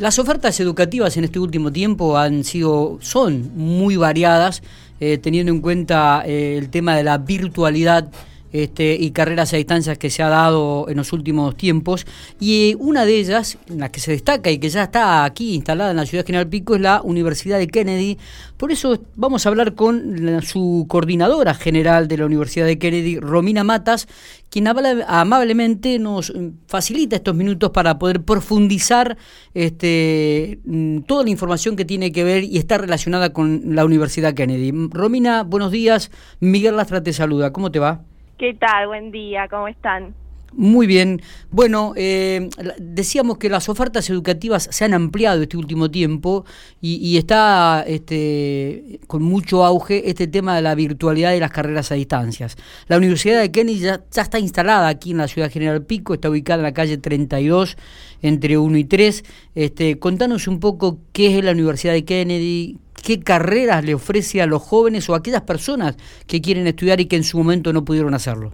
Las ofertas educativas en este último tiempo han sido, son muy variadas, eh, teniendo en cuenta eh, el tema de la virtualidad este, y carreras a distancias que se ha dado en los últimos tiempos. Y una de ellas, la que se destaca y que ya está aquí instalada en la ciudad General Pico, es la Universidad de Kennedy. Por eso vamos a hablar con su coordinadora general de la Universidad de Kennedy, Romina Matas, quien amablemente nos facilita estos minutos para poder profundizar este, mm, toda la información que tiene que ver y está relacionada con la Universidad Kennedy. Romina, buenos días. Miguel Lastra te saluda. ¿Cómo te va? ¿Qué tal? Buen día, ¿cómo están? Muy bien. Bueno, eh, decíamos que las ofertas educativas se han ampliado este último tiempo y, está este, con mucho auge este tema de la virtualidad de las carreras a distancias. La Universidad de Kennedy ya, está instalada aquí en la ciudad General Pico, está ubicada en la calle 32, entre 1 y 3. Este, contanos un poco qué es la Universidad de Kennedy, qué carreras le ofrece a los jóvenes o a aquellas personas que quieren estudiar y que en su momento no pudieron hacerlo.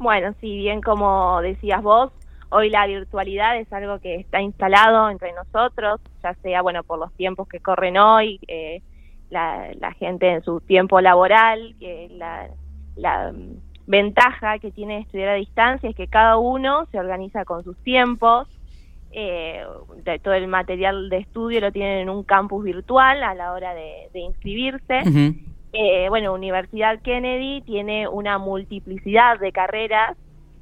Bueno, si bien como decías vos, hoy la virtualidad es algo que está instalado entre nosotros, ya sea bueno por los tiempos que corren hoy, eh, la, gente en su tiempo laboral, que la, la mm, ventaja que tiene estudiar a distancia es que cada uno se organiza con sus tiempos, eh, de todo el material de estudio lo tienen en un campus virtual a la hora de, inscribirse. Eh, bueno, Universidad Kennedy tiene una multiplicidad de carreras.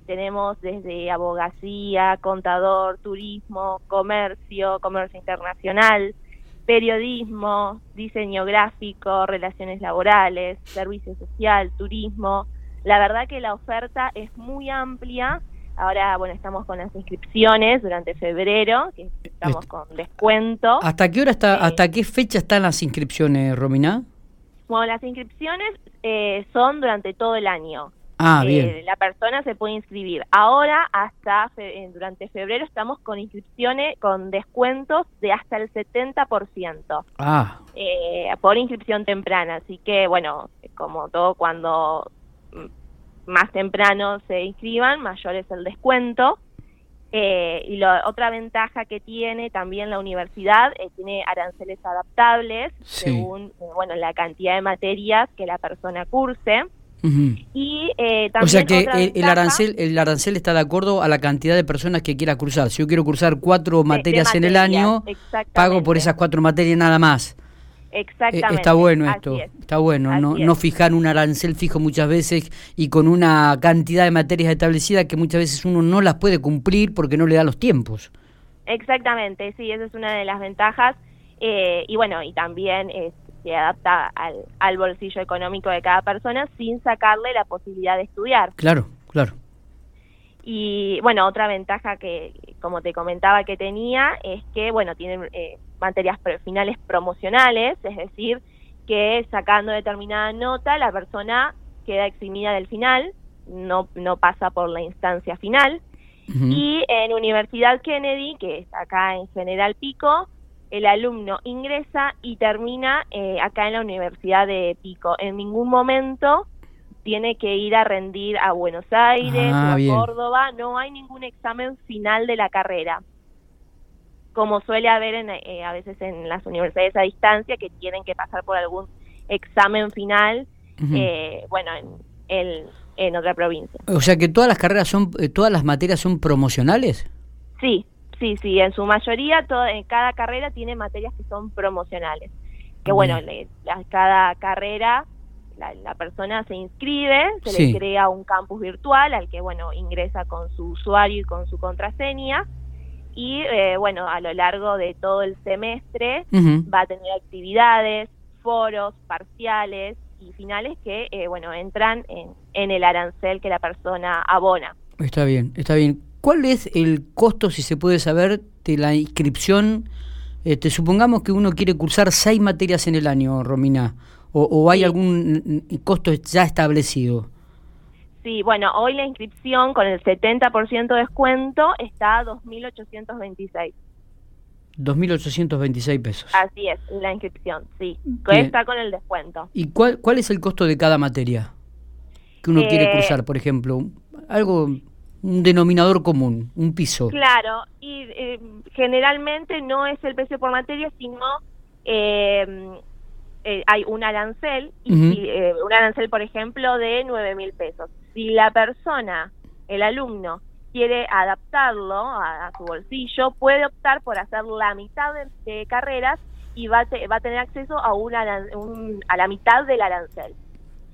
Tenemos desde abogacía, contador, turismo, comercio, comercio internacional, periodismo, diseño gráfico, relaciones laborales, servicio social, turismo. La verdad que la oferta es muy amplia Ahora, bueno, estamos con las inscripciones durante febrero, que estamos con descuento. ¿Hasta qué hora está, eh, hasta qué fecha están las inscripciones, Romina? Bueno, las inscripciones eh, son durante todo el año. Ah, eh, bien. La persona se puede inscribir. Ahora, hasta durante febrero, estamos con inscripciones con descuentos de hasta el 70%. Ah. por inscripción temprana. Así que, bueno, como todo cuando más temprano se inscriban, mayor es el descuento. Eh, y la otra ventaja que tiene también la universidad eh, tiene aranceles adaptables según eh, bueno la cantidad de materias que la persona curse. Y también o sea que el, arancel el arancel está de acuerdo a la cantidad de personas que quiera cursar. Si yo quiero cursar cuatro materias en el año, pago por esas cuatro materias nada más. Exactamente. está bueno esto, está bueno, no, no fijar un arancel fijo muchas veces y con una cantidad de materias establecidas que muchas veces uno no las puede cumplir porque no le da los tiempos. Exactamente, sí, esa es una de las ventajas. Eh, y bueno, y también eh, se adapta al, al bolsillo económico de cada persona sin sacarle la posibilidad de estudiar. Claro, claro. Y bueno, otra ventaja que, como te comentaba que tenía, es que, bueno, tienen eh, materias finales promocionales, es decir, que sacando determinada nota la persona queda eximida del final, no, no pasa por la instancia final. Y en Universidad Kennedy, que es acá en General Pico, el alumno ingresa y termina eh, acá en la Universidad de Pico. En ningún momento tiene que ir a rendir a Buenos Aires ah, o a Córdoba, no hay ningún examen final de la carrera como suele haber en, eh, a veces en las universidades a distancia, que tienen que pasar por algún examen final, eh, bueno, en, en, otra provincia. O sea que todas las carreras son, eh, todas las materias son promocionales. Sí, sí, sí, en su mayoría, en cada carrera tiene materias que son promocionales. Que bueno, le, cada carrera la, persona se inscribe, se le crea un campus virtual al que, bueno, ingresa con su usuario y con su contraseña y eh, bueno, a lo largo de todo el semestre va a tener actividades, foros, parciales y finales que, eh, bueno, entran en, en el arancel que la persona abona. Está bien, está bien. ¿Cuál es el costo, si se puede saber, de la inscripción? Este, supongamos que uno quiere cursar seis materias en el año, Romina, o, o hay algún costo ya establecido. Sí, bueno, hoy la inscripción con el 70% de descuento está a 2.826. 2.826 pesos. Así es, la inscripción, sí. Está con el descuento. ¿Y cuál, cuál es el costo de cada materia que uno quiere eh, cursar, por ejemplo? Algo un denominador común, un piso. Claro, y eh, generalmente no es el precio por materia, sino eh, eh, hay un arancel, y, un arancel, por ejemplo, de 9 mil pesos. Si la persona, el alumno, quiere adaptarlo a, su bolsillo, puede optar por hacer la mitad de, carreras y va a, va a tener acceso a, una, a la mitad del arancel.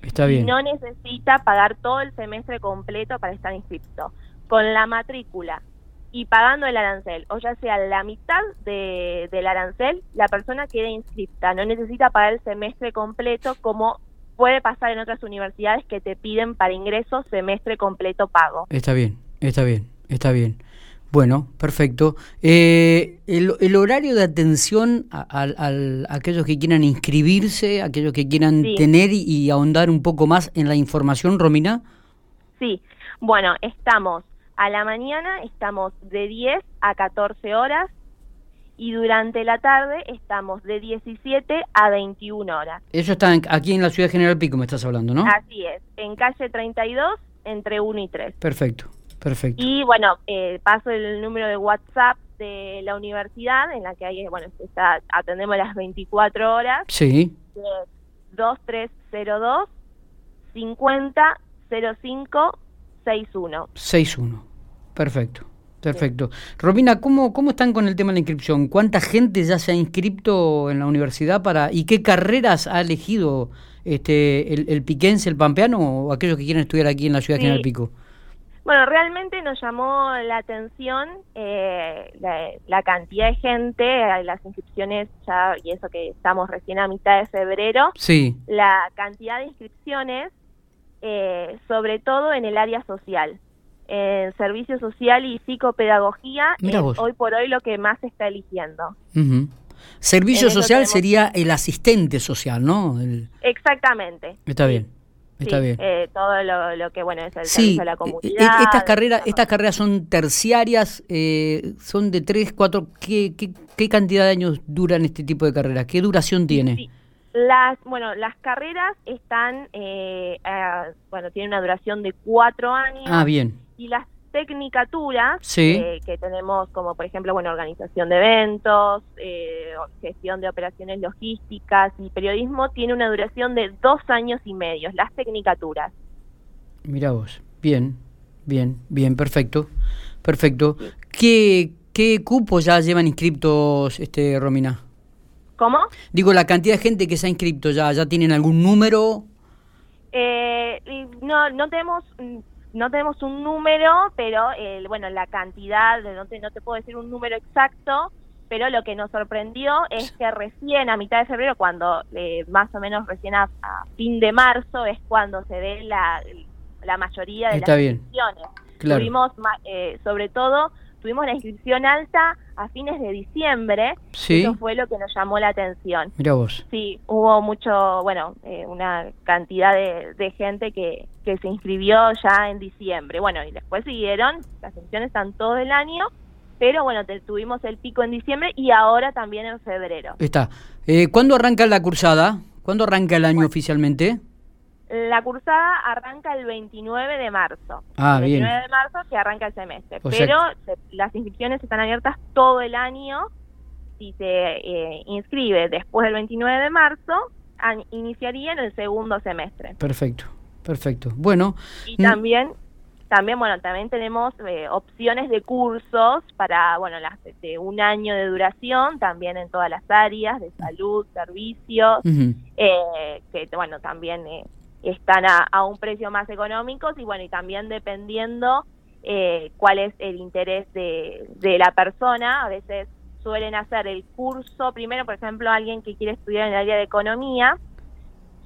Está bien. No necesita pagar todo el semestre completo para estar inscrito. Con la matrícula y pagando el arancel, o ya sea la mitad de, del arancel, la persona queda inscripta. No necesita pagar el semestre completo como puede pasar en otras universidades que te piden para ingreso semestre completo pago. Está bien, está bien, está bien. Bueno, perfecto. Eh, el, horario de atención a, aquellos que quieran inscribirse, aquellos que quieran tener y, ahondar un poco más en la información, Romina. Sí, bueno, estamos a la mañana, estamos de 10 a 14 horas y durante la tarde estamos de 17 a 21 horas. Eso está aquí en la ciudad General Pico, me estás hablando, ¿no? Así es, en calle 32, entre 1 y 3. Perfecto. Perfecto. Y bueno, eh, paso el número de WhatsApp de la universidad, en la que hay, bueno, está, atendemos las 24 horas. Sí. 2302 50 05 61. 61. Perfecto. Perfecto. Romina, ¿cómo, ¿cómo están con el tema de la inscripción? ¿Cuánta gente ya se ha inscrito en la universidad para y qué carreras ha elegido este el, el piquense, el pampeano o aquellos que quieren estudiar aquí en la ciudad de General Pico? Bueno, realmente nos llamó la atención eh, la, cantidad de gente, eh, las inscripciones ya, y eso que estamos recién a mitad de febrero, sí. la cantidad de inscripciones, eh, sobre todo en el área social, en servicio social y psicopedagogía, es hoy por hoy lo que más se está eligiendo. Servicio social sería el asistente social, ¿no? Exactamente. Está bien. Está bien. Eh, todo lo, que bueno es el servicio a la e, e, comunidad. Estas carreras, estas carreras son terciarias, eh, son de tres, cuatro. ¿qué, qué, cantidad de años duran este tipo de carreras? ¿Qué duración tiene? Las, bueno, las carreras están, eh, bueno, tienen una duración de cuatro años. Ah, bien. Y las tecnicaturas eh, que tenemos como por ejemplo bueno organización de eventos eh, gestión de operaciones logísticas y periodismo tiene una duración de dos años y medio las tecnicaturas. Mira vos. Bien bien bien perfecto perfecto. Qué qué cupos ya llevan inscriptos este Romina cómo digo la cantidad de gente que se ha inscrito ya ya tienen algún número eh, no no tenemos no tenemos un número, pero el, bueno, la cantidad, no te, no te puedo decir un número exacto, pero lo que nos sorprendió es que recién a mitad de febrero, cuando eh, más o menos recién a, fin de marzo, es cuando se ve la, la mayoría de las inscripciones. Tuvimos, eh, sobre todo, tuvimos la inscripción alta a fines de diciembre. Eso fue lo que nos llamó la atención. Mira vos. Sí, hubo mucho, bueno, eh, una cantidad de, gente que, que se inscribió ya en diciembre. Bueno, y después siguieron, las inscripciones están todo el año, pero bueno, tuvimos el pico en diciembre y ahora también en febrero. Está. Eh, ¿Cuándo arranca la cursada? ¿Cuándo arranca el año oficialmente? La cursada arranca el 29 de marzo. Ah, el 29 de marzo que arranca el semestre. pero las inscripciones están abiertas todo el año. Si se eh, inscribe después del 29 de marzo, iniciaría en el segundo semestre. Perfecto, perfecto. Bueno. Y también, también bueno, también tenemos eh, opciones de cursos para, bueno, las de un año de duración, también en todas las áreas de salud, servicios, eh, que, bueno, también están a, un precio más económico y bueno, y también dependiendo eh, cuál es el interés de, la persona, a veces suelen hacer el curso, primero por ejemplo alguien que quiere estudiar en el área de economía,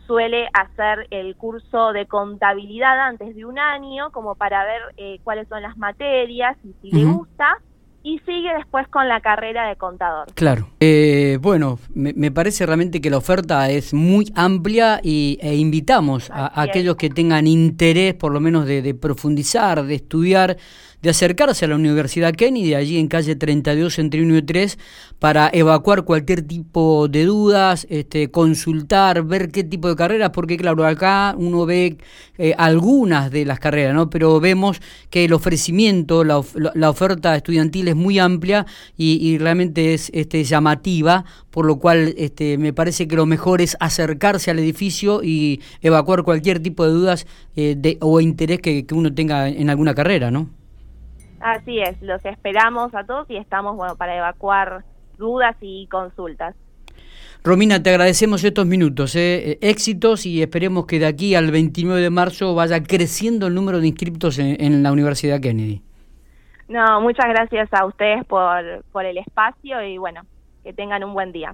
suele hacer el curso de contabilidad antes de un año como para ver eh, cuáles son las materias y si le gusta y sigue después con la carrera de contador. Claro. Eh, bueno, me, parece realmente que la oferta es muy amplia y, e invitamos a, aquellos que tengan interés, por lo menos, de, de profundizar, de estudiar de acercarse a la Universidad Kennedy, allí en calle 32 entre 1 y 3, para evacuar cualquier tipo de dudas, este, consultar, ver qué tipo de carreras, porque claro, acá uno ve eh, algunas de las carreras, ¿no? pero vemos que el ofrecimiento, la, la oferta estudiantil es muy amplia y, realmente es este, llamativa, por lo cual este, me parece que lo mejor es acercarse al edificio y evacuar cualquier tipo de dudas eh, de, o interés que, que uno tenga en alguna carrera, ¿no? Así es, los esperamos a todos y estamos bueno para evacuar dudas y consultas. Romina, te agradecemos estos minutos, ¿eh? éxitos y esperemos que de aquí al 29 de marzo vaya creciendo el número de inscriptos en, la Universidad Kennedy. No, muchas gracias a ustedes por, por el espacio y bueno, que tengan un buen día.